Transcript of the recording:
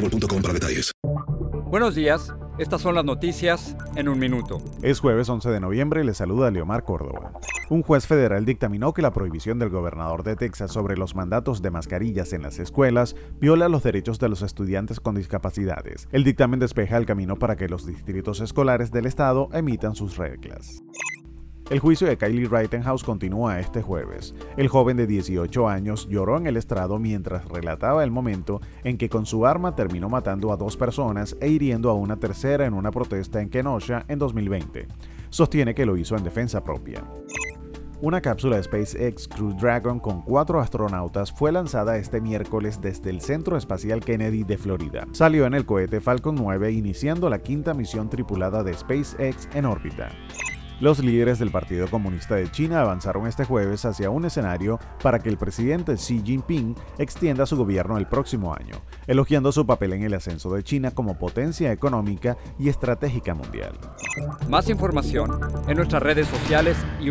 boostmobile.com para detalles. Buenos días, estas son las noticias en un minuto. Es jueves 11 de noviembre y le saluda Leomar Córdoba. Un juez federal dictaminó que la prohibición del gobernador de Texas sobre los mandatos de mascarillas en las escuelas viola los derechos de los estudiantes con discapacidades. El dictamen despeja el camino para que los distritos escolares del estado emitan sus reglas. El juicio de Kylie Rittenhouse continúa este jueves. El joven de 18 años lloró en el estrado mientras relataba el momento en que con su arma terminó matando a dos personas e hiriendo a una tercera en una protesta en Kenosha en 2020. Sostiene que lo hizo en defensa propia. Una cápsula de SpaceX Crew Dragon con cuatro astronautas fue lanzada este miércoles desde el Centro Espacial Kennedy de Florida. Salió en el cohete Falcon 9 iniciando la quinta misión tripulada de SpaceX en órbita. Los líderes del Partido Comunista de China avanzaron este jueves hacia un escenario para que el presidente Xi Jinping extienda su gobierno el próximo año, elogiando su papel en el ascenso de China como potencia económica y estratégica mundial. Más información en nuestras redes sociales y.